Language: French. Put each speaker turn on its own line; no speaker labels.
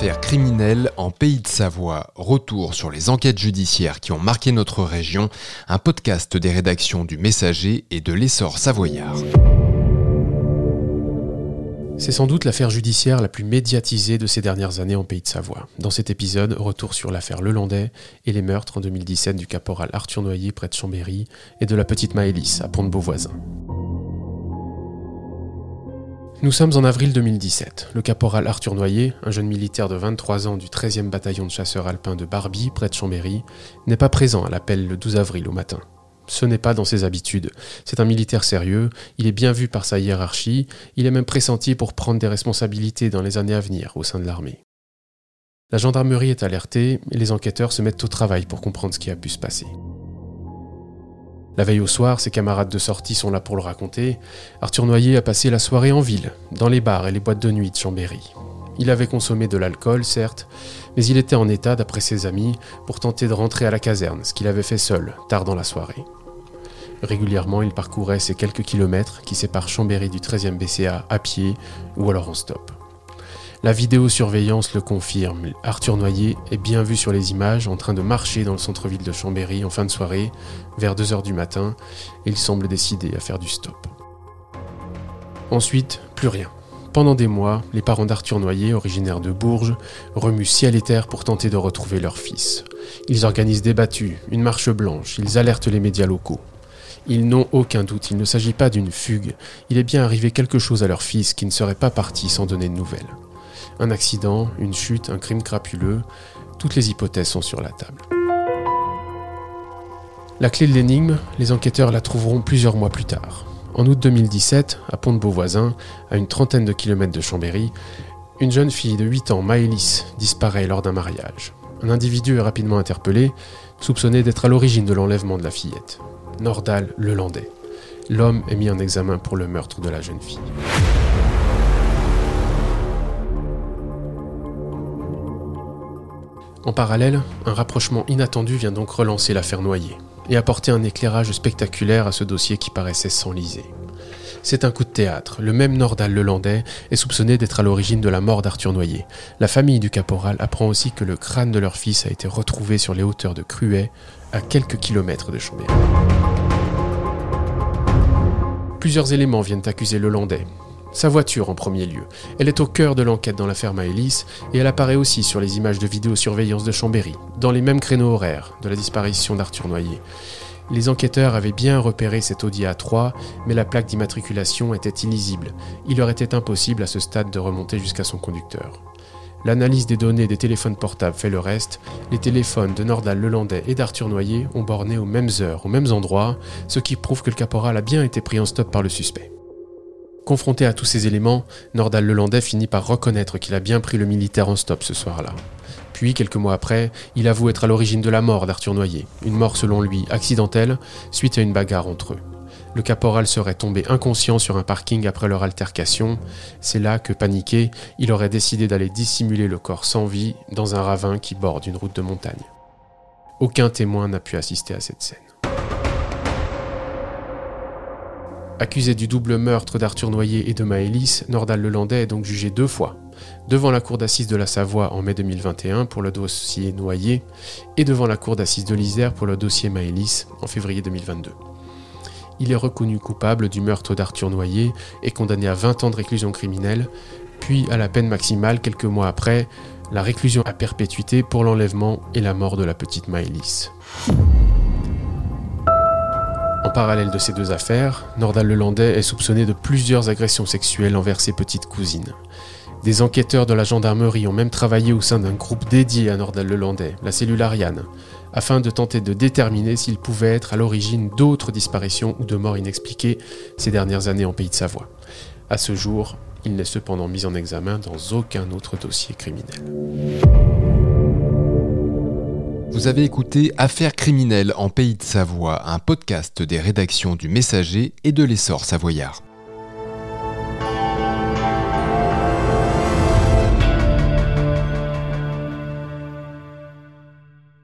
Affaires criminelles en Pays de Savoie. Retour sur les enquêtes judiciaires qui ont marqué notre région. Un podcast des rédactions du Messager et de l'Essor savoyard.
C'est sans doute l'affaire judiciaire la plus médiatisée de ces dernières années en Pays de Savoie. Dans cet épisode, retour sur l'affaire Lelandais et les meurtres en 2017 du caporal Arthur Noyer près de Chambéry et de la petite Maëlys à Pont-de-Beauvoisin. Nous sommes en avril 2017. Le caporal Arthur Noyer, un jeune militaire de 23 ans du 13e bataillon de chasseurs alpins de Barbie, près de Chambéry, n'est pas présent à l'appel le 12 avril au matin. Ce n'est pas dans ses habitudes. C'est un militaire sérieux, il est bien vu par sa hiérarchie, il est même pressenti pour prendre des responsabilités dans les années à venir au sein de l'armée. La gendarmerie est alertée et les enquêteurs se mettent au travail pour comprendre ce qui a pu se passer. La veille au soir, ses camarades de sortie sont là pour le raconter. Arthur Noyer a passé la soirée en ville, dans les bars et les boîtes de nuit de Chambéry. Il avait consommé de l'alcool, certes, mais il était en état, d'après ses amis, pour tenter de rentrer à la caserne, ce qu'il avait fait seul, tard dans la soirée. Régulièrement, il parcourait ces quelques kilomètres qui séparent Chambéry du 13e BCA à pied ou alors en stop. La vidéosurveillance le confirme. Arthur Noyer est bien vu sur les images en train de marcher dans le centre-ville de Chambéry en fin de soirée, vers 2h du matin, il semble décidé à faire du stop. Ensuite, plus rien. Pendant des mois, les parents d'Arthur Noyer, originaires de Bourges, remuent ciel et terre pour tenter de retrouver leur fils. Ils organisent des battues, une marche blanche, ils alertent les médias locaux. Ils n'ont aucun doute, il ne s'agit pas d'une fugue, il est bien arrivé quelque chose à leur fils qui ne serait pas parti sans donner de nouvelles. Un accident, une chute, un crime crapuleux, toutes les hypothèses sont sur la table. La clé de l'énigme, les enquêteurs la trouveront plusieurs mois plus tard. En août 2017, à Pont-de-Beauvoisin, à une trentaine de kilomètres de Chambéry, une jeune fille de 8 ans, Maëlys, disparaît lors d'un mariage. Un individu est rapidement interpellé, soupçonné d'être à l'origine de l'enlèvement de la fillette. Nordal Lelandais. L'homme est mis en examen pour le meurtre de la jeune fille. En parallèle, un rapprochement inattendu vient donc relancer l'affaire Noyer et apporter un éclairage spectaculaire à ce dossier qui paraissait s'enliser. C'est un coup de théâtre. Le même Nordal Lelandais est soupçonné d'être à l'origine de la mort d'Arthur Noyer. La famille du caporal apprend aussi que le crâne de leur fils a été retrouvé sur les hauteurs de Cruet, à quelques kilomètres de Chambéry. Plusieurs éléments viennent accuser Lelandais, sa voiture en premier lieu. Elle est au cœur de l'enquête dans l'affaire Maëlys et elle apparaît aussi sur les images de vidéosurveillance de Chambéry, dans les mêmes créneaux horaires de la disparition d'Arthur Noyer. Les enquêteurs avaient bien repéré cet Audi A3, mais la plaque d'immatriculation était illisible. Il leur était impossible à ce stade de remonter jusqu'à son conducteur. L'analyse des données des téléphones portables fait le reste. Les téléphones de Nordal Lelandais et d'Arthur Noyer ont borné aux mêmes heures, aux mêmes endroits, ce qui prouve que le caporal a bien été pris en stop par le suspect. Confronté à tous ces éléments, Nordal Lelandais finit par reconnaître qu'il a bien pris le militaire en stop ce soir-là. Puis, quelques mois après, il avoue être à l'origine de la mort d'Arthur Noyer, une mort selon lui accidentelle, suite à une bagarre entre eux. Le caporal serait tombé inconscient sur un parking après leur altercation. C'est là que, paniqué, il aurait décidé d'aller dissimuler le corps sans vie dans un ravin qui borde une route de montagne. Aucun témoin n'a pu assister à cette scène. Accusé du double meurtre d'Arthur Noyer et de Maëlys, Nordal Lelandais est donc jugé deux fois. Devant la cour d'assises de la Savoie en mai 2021 pour le dossier Noyer et devant la cour d'assises de l'Isère pour le dossier Maëlys en février 2022. Il est reconnu coupable du meurtre d'Arthur Noyer et condamné à 20 ans de réclusion criminelle, puis à la peine maximale quelques mois après, la réclusion à perpétuité pour l'enlèvement et la mort de la petite Maëlys. En parallèle de ces deux affaires, Nordal Lelandais est soupçonné de plusieurs agressions sexuelles envers ses petites cousines. Des enquêteurs de la gendarmerie ont même travaillé au sein d'un groupe dédié à Nordal Lelandais, la cellule Ariane, afin de tenter de déterminer s'il pouvait être à l'origine d'autres disparitions ou de morts inexpliquées ces dernières années en Pays de Savoie. À ce jour, il n'est cependant mis en examen dans aucun autre dossier criminel.
Vous avez écouté Affaires criminelles en Pays de Savoie, un podcast des rédactions du Messager et de l'Essor savoyard.